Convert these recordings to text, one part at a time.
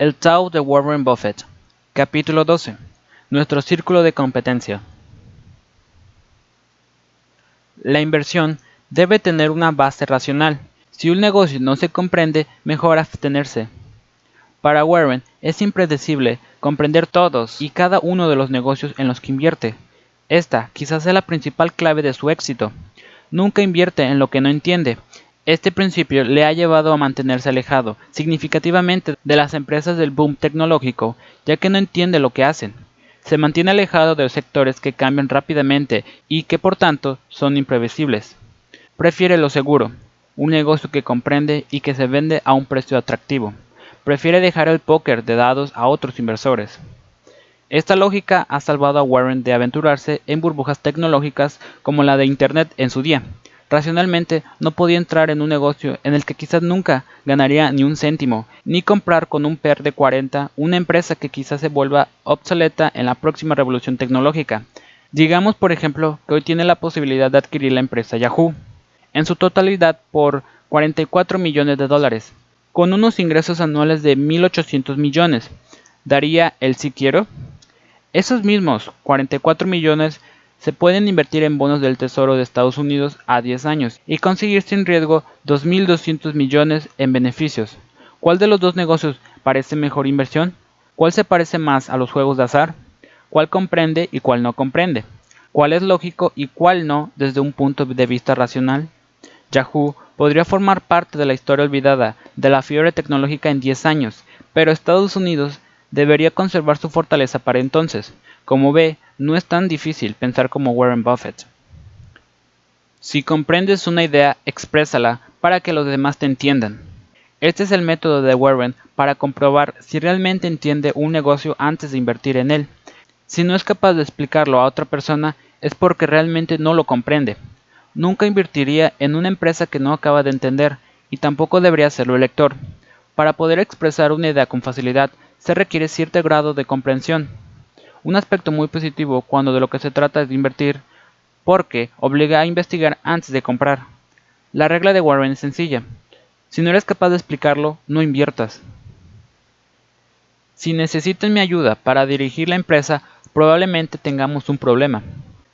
El Tao de Warren Buffett. Capítulo 12. Nuestro círculo de competencia. La inversión debe tener una base racional. Si un negocio no se comprende, mejor abstenerse. Para Warren es impredecible comprender todos y cada uno de los negocios en los que invierte. Esta quizás sea la principal clave de su éxito. Nunca invierte en lo que no entiende, este principio le ha llevado a mantenerse alejado significativamente de las empresas del boom tecnológico, ya que no entiende lo que hacen. Se mantiene alejado de los sectores que cambian rápidamente y que por tanto son imprevisibles. Prefiere lo seguro, un negocio que comprende y que se vende a un precio atractivo. Prefiere dejar el póker de dados a otros inversores. Esta lógica ha salvado a Warren de aventurarse en burbujas tecnológicas como la de Internet en su día, Racionalmente no podía entrar en un negocio en el que quizás nunca ganaría ni un céntimo, ni comprar con un PER de 40 una empresa que quizás se vuelva obsoleta en la próxima revolución tecnológica. Digamos, por ejemplo, que hoy tiene la posibilidad de adquirir la empresa Yahoo, en su totalidad por 44 millones de dólares, con unos ingresos anuales de 1.800 millones. ¿Daría el si quiero? Esos mismos 44 millones se pueden invertir en bonos del Tesoro de Estados Unidos a 10 años y conseguir sin riesgo 2.200 millones en beneficios. ¿Cuál de los dos negocios parece mejor inversión? ¿Cuál se parece más a los juegos de azar? ¿Cuál comprende y cuál no comprende? ¿Cuál es lógico y cuál no desde un punto de vista racional? Yahoo podría formar parte de la historia olvidada de la fiebre tecnológica en 10 años, pero Estados Unidos debería conservar su fortaleza para entonces. Como ve, no es tan difícil pensar como Warren Buffett. Si comprendes una idea, exprésala para que los demás te entiendan. Este es el método de Warren para comprobar si realmente entiende un negocio antes de invertir en él. Si no es capaz de explicarlo a otra persona, es porque realmente no lo comprende. Nunca invertiría en una empresa que no acaba de entender, y tampoco debería hacerlo el lector. Para poder expresar una idea con facilidad, se requiere cierto grado de comprensión un aspecto muy positivo cuando de lo que se trata es de invertir, porque obliga a investigar antes de comprar. La regla de Warren es sencilla. Si no eres capaz de explicarlo, no inviertas. Si necesitan mi ayuda para dirigir la empresa, probablemente tengamos un problema.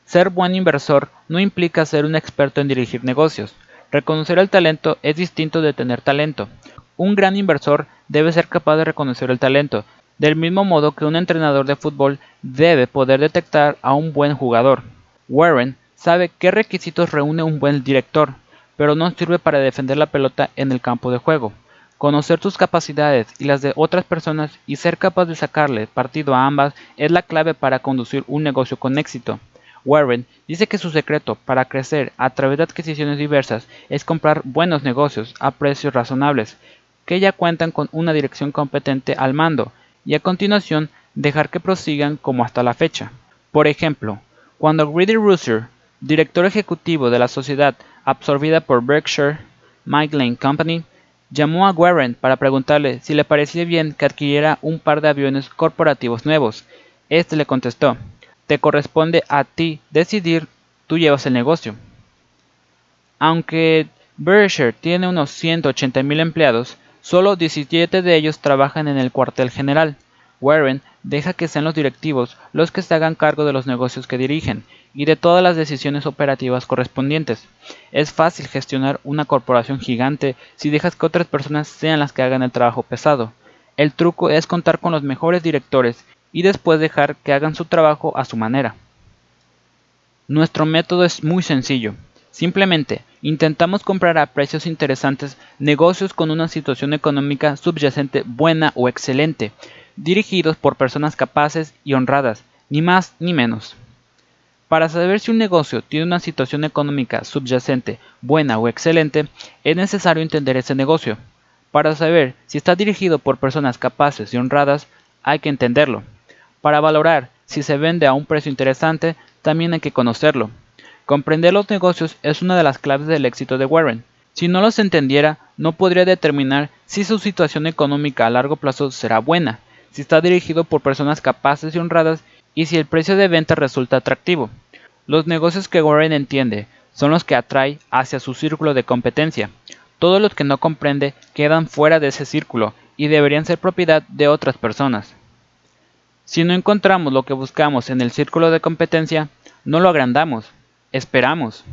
Ser buen inversor no implica ser un experto en dirigir negocios. Reconocer el talento es distinto de tener talento. Un gran inversor debe ser capaz de reconocer el talento, del mismo modo que un entrenador de fútbol debe poder detectar a un buen jugador. Warren sabe qué requisitos reúne un buen director, pero no sirve para defender la pelota en el campo de juego. Conocer tus capacidades y las de otras personas y ser capaz de sacarle partido a ambas es la clave para conducir un negocio con éxito. Warren dice que su secreto para crecer a través de adquisiciones diversas es comprar buenos negocios a precios razonables, que ya cuentan con una dirección competente al mando y a continuación dejar que prosigan como hasta la fecha. Por ejemplo, cuando Greedy Rooster, director ejecutivo de la sociedad absorbida por Berkshire Lane Company, llamó a Warren para preguntarle si le parecía bien que adquiriera un par de aviones corporativos nuevos. Este le contestó, te corresponde a ti decidir, tú llevas el negocio. Aunque Berkshire tiene unos 180.000 empleados, Solo 17 de ellos trabajan en el cuartel general. Warren deja que sean los directivos los que se hagan cargo de los negocios que dirigen y de todas las decisiones operativas correspondientes. Es fácil gestionar una corporación gigante si dejas que otras personas sean las que hagan el trabajo pesado. El truco es contar con los mejores directores y después dejar que hagan su trabajo a su manera. Nuestro método es muy sencillo. Simplemente intentamos comprar a precios interesantes negocios con una situación económica subyacente buena o excelente, dirigidos por personas capaces y honradas, ni más ni menos. Para saber si un negocio tiene una situación económica subyacente buena o excelente, es necesario entender ese negocio. Para saber si está dirigido por personas capaces y honradas, hay que entenderlo. Para valorar si se vende a un precio interesante, también hay que conocerlo. Comprender los negocios es una de las claves del éxito de Warren. Si no los entendiera, no podría determinar si su situación económica a largo plazo será buena, si está dirigido por personas capaces y honradas y si el precio de venta resulta atractivo. Los negocios que Warren entiende son los que atrae hacia su círculo de competencia. Todos los que no comprende quedan fuera de ese círculo y deberían ser propiedad de otras personas. Si no encontramos lo que buscamos en el círculo de competencia, no lo agrandamos, esperamos.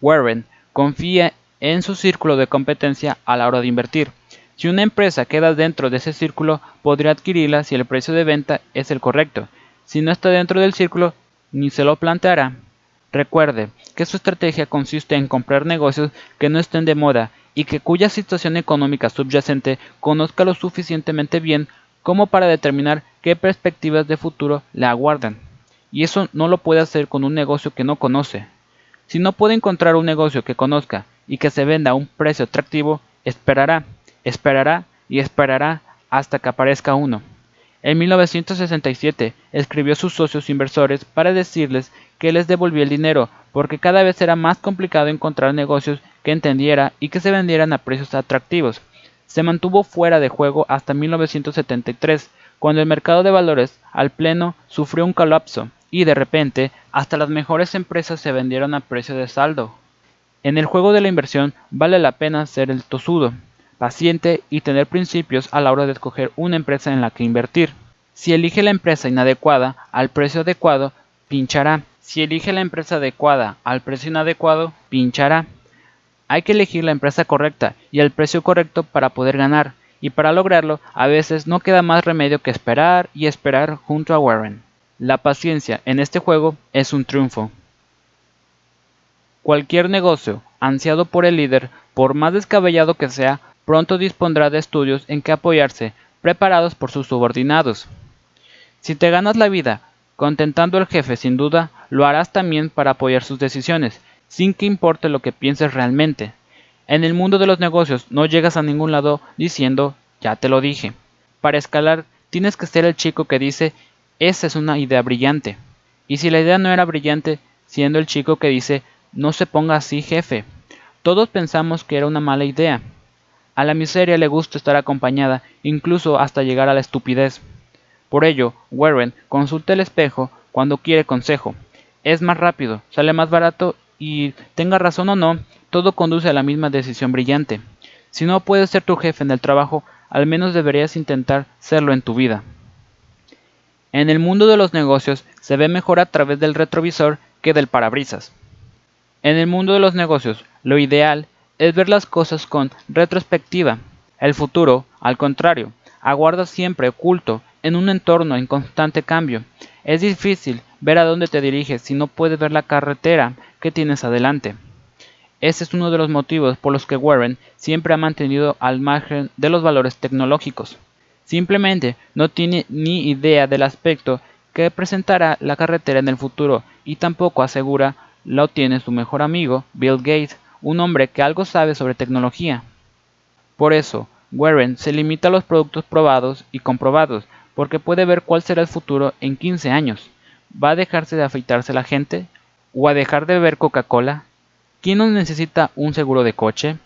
Warren confía en su círculo de competencia a la hora de invertir. Si una empresa queda dentro de ese círculo, podría adquirirla si el precio de venta es el correcto. Si no está dentro del círculo, ni se lo planteará. Recuerde que su estrategia consiste en comprar negocios que no estén de moda y que cuya situación económica subyacente conozca lo suficientemente bien como para determinar qué perspectivas de futuro le aguardan. Y eso no lo puede hacer con un negocio que no conoce. Si no puede encontrar un negocio que conozca y que se venda a un precio atractivo, esperará, esperará y esperará hasta que aparezca uno. En 1967 escribió a sus socios inversores para decirles que les devolvía el dinero porque cada vez era más complicado encontrar negocios que entendiera y que se vendieran a precios atractivos. Se mantuvo fuera de juego hasta 1973, cuando el mercado de valores al pleno sufrió un colapso y de repente hasta las mejores empresas se vendieron a precio de saldo. En el juego de la inversión vale la pena ser el tosudo, paciente y tener principios a la hora de escoger una empresa en la que invertir. Si elige la empresa inadecuada al precio adecuado, pinchará. Si elige la empresa adecuada al precio inadecuado, pinchará. Hay que elegir la empresa correcta y el precio correcto para poder ganar, y para lograrlo a veces no queda más remedio que esperar y esperar junto a Warren. La paciencia en este juego es un triunfo. Cualquier negocio ansiado por el líder, por más descabellado que sea, pronto dispondrá de estudios en que apoyarse, preparados por sus subordinados. Si te ganas la vida contentando al jefe sin duda, lo harás también para apoyar sus decisiones, sin que importe lo que pienses realmente. En el mundo de los negocios no llegas a ningún lado diciendo, ya te lo dije. Para escalar tienes que ser el chico que dice, esa es una idea brillante. Y si la idea no era brillante, siendo el chico que dice, no se ponga así jefe. Todos pensamos que era una mala idea, a la miseria le gusta estar acompañada, incluso hasta llegar a la estupidez. Por ello, Warren consulta el espejo cuando quiere consejo. Es más rápido, sale más barato y, tenga razón o no, todo conduce a la misma decisión brillante. Si no puedes ser tu jefe en el trabajo, al menos deberías intentar serlo en tu vida. En el mundo de los negocios se ve mejor a través del retrovisor que del parabrisas. En el mundo de los negocios, lo ideal es ver las cosas con retrospectiva. El futuro, al contrario, aguarda siempre oculto en un entorno en constante cambio. Es difícil ver a dónde te diriges si no puedes ver la carretera que tienes adelante. Ese es uno de los motivos por los que Warren siempre ha mantenido al margen de los valores tecnológicos. Simplemente no tiene ni idea del aspecto que presentará la carretera en el futuro y tampoco asegura lo tiene su mejor amigo Bill Gates un hombre que algo sabe sobre tecnología. Por eso, Warren se limita a los productos probados y comprobados, porque puede ver cuál será el futuro en 15 años. ¿Va a dejarse de afeitarse la gente? ¿O a dejar de beber Coca-Cola? ¿Quién no necesita un seguro de coche?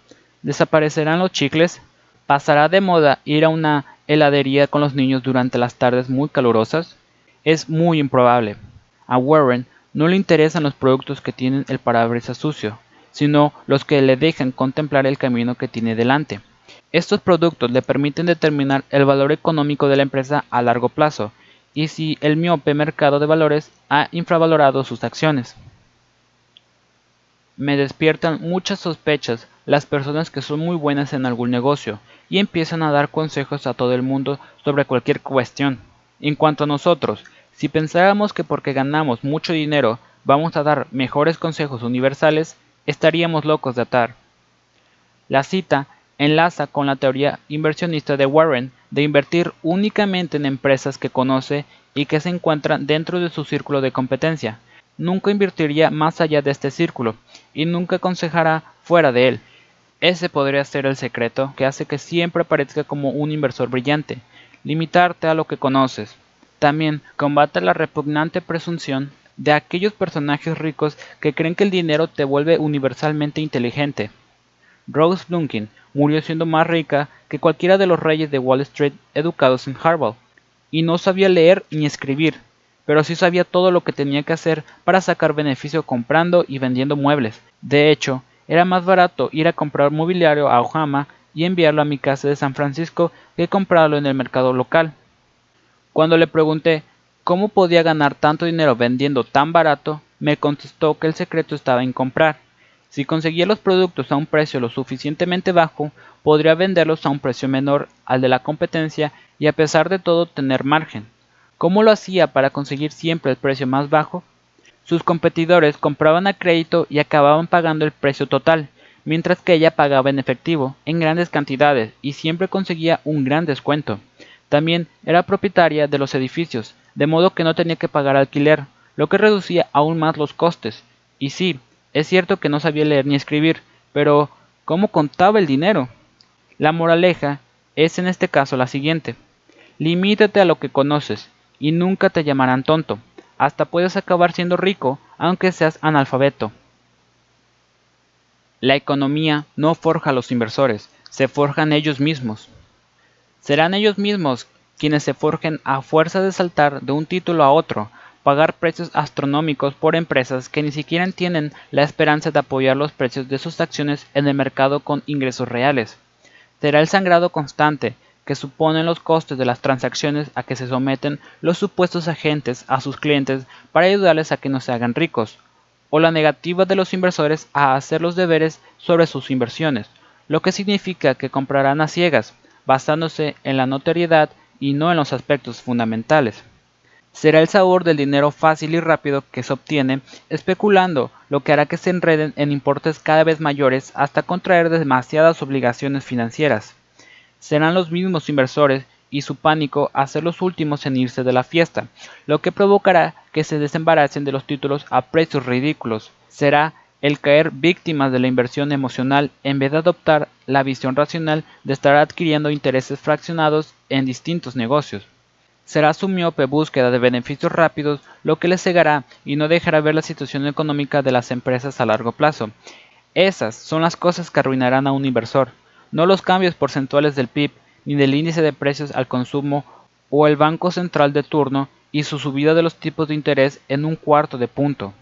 ¿Desaparecerán los chicles? ¿Pasará de moda ir a una heladería con los niños durante las tardes muy calurosas? Es muy improbable. A Warren no le interesan los productos que tienen el parabrisas sucio, sino los que le dejan contemplar el camino que tiene delante. Estos productos le permiten determinar el valor económico de la empresa a largo plazo y si el miope mercado de valores ha infravalorado sus acciones. Me despiertan muchas sospechas las personas que son muy buenas en algún negocio y empiezan a dar consejos a todo el mundo sobre cualquier cuestión. En cuanto a nosotros, si pensáramos que porque ganamos mucho dinero vamos a dar mejores consejos universales, estaríamos locos de atar. La cita enlaza con la teoría inversionista de Warren de invertir únicamente en empresas que conoce y que se encuentran dentro de su círculo de competencia. Nunca invertiría más allá de este círculo y nunca aconsejará fuera de él. Ese podría ser el secreto que hace que siempre parezca como un inversor brillante, limitarte a lo que conoces. También combate la repugnante presunción de aquellos personajes ricos que creen que el dinero te vuelve universalmente inteligente. Rose Dunkin murió siendo más rica que cualquiera de los reyes de Wall Street educados en Harvard, y no sabía leer ni escribir, pero sí sabía todo lo que tenía que hacer para sacar beneficio comprando y vendiendo muebles. De hecho, era más barato ir a comprar mobiliario a Ohama y enviarlo a mi casa de San Francisco que comprarlo en el mercado local. Cuando le pregunté cómo podía ganar tanto dinero vendiendo tan barato, me contestó que el secreto estaba en comprar. Si conseguía los productos a un precio lo suficientemente bajo, podría venderlos a un precio menor al de la competencia y a pesar de todo tener margen. ¿Cómo lo hacía para conseguir siempre el precio más bajo? Sus competidores compraban a crédito y acababan pagando el precio total, mientras que ella pagaba en efectivo, en grandes cantidades, y siempre conseguía un gran descuento. También era propietaria de los edificios, de modo que no tenía que pagar alquiler, lo que reducía aún más los costes. Y sí, es cierto que no sabía leer ni escribir, pero ¿cómo contaba el dinero? La moraleja es en este caso la siguiente. Limítate a lo que conoces, y nunca te llamarán tonto. Hasta puedes acabar siendo rico, aunque seas analfabeto. La economía no forja a los inversores, se forjan ellos mismos. Serán ellos mismos quienes se forjen a fuerza de saltar de un título a otro, pagar precios astronómicos por empresas que ni siquiera tienen la esperanza de apoyar los precios de sus acciones en el mercado con ingresos reales. Será el sangrado constante que suponen los costes de las transacciones a que se someten los supuestos agentes a sus clientes para ayudarles a que no se hagan ricos, o la negativa de los inversores a hacer los deberes sobre sus inversiones, lo que significa que comprarán a ciegas, basándose en la notoriedad y no en los aspectos fundamentales. Será el sabor del dinero fácil y rápido que se obtiene especulando, lo que hará que se enreden en importes cada vez mayores hasta contraer demasiadas obligaciones financieras. Serán los mismos inversores y su pánico a ser los últimos en irse de la fiesta, lo que provocará que se desembaracen de los títulos a precios ridículos. Será el caer víctimas de la inversión emocional en vez de adoptar la visión racional de estar adquiriendo intereses fraccionados en distintos negocios. Será su miope búsqueda de beneficios rápidos lo que les cegará y no dejará ver la situación económica de las empresas a largo plazo. Esas son las cosas que arruinarán a un inversor no los cambios porcentuales del PIB ni del índice de precios al consumo o el Banco Central de turno y su subida de los tipos de interés en un cuarto de punto.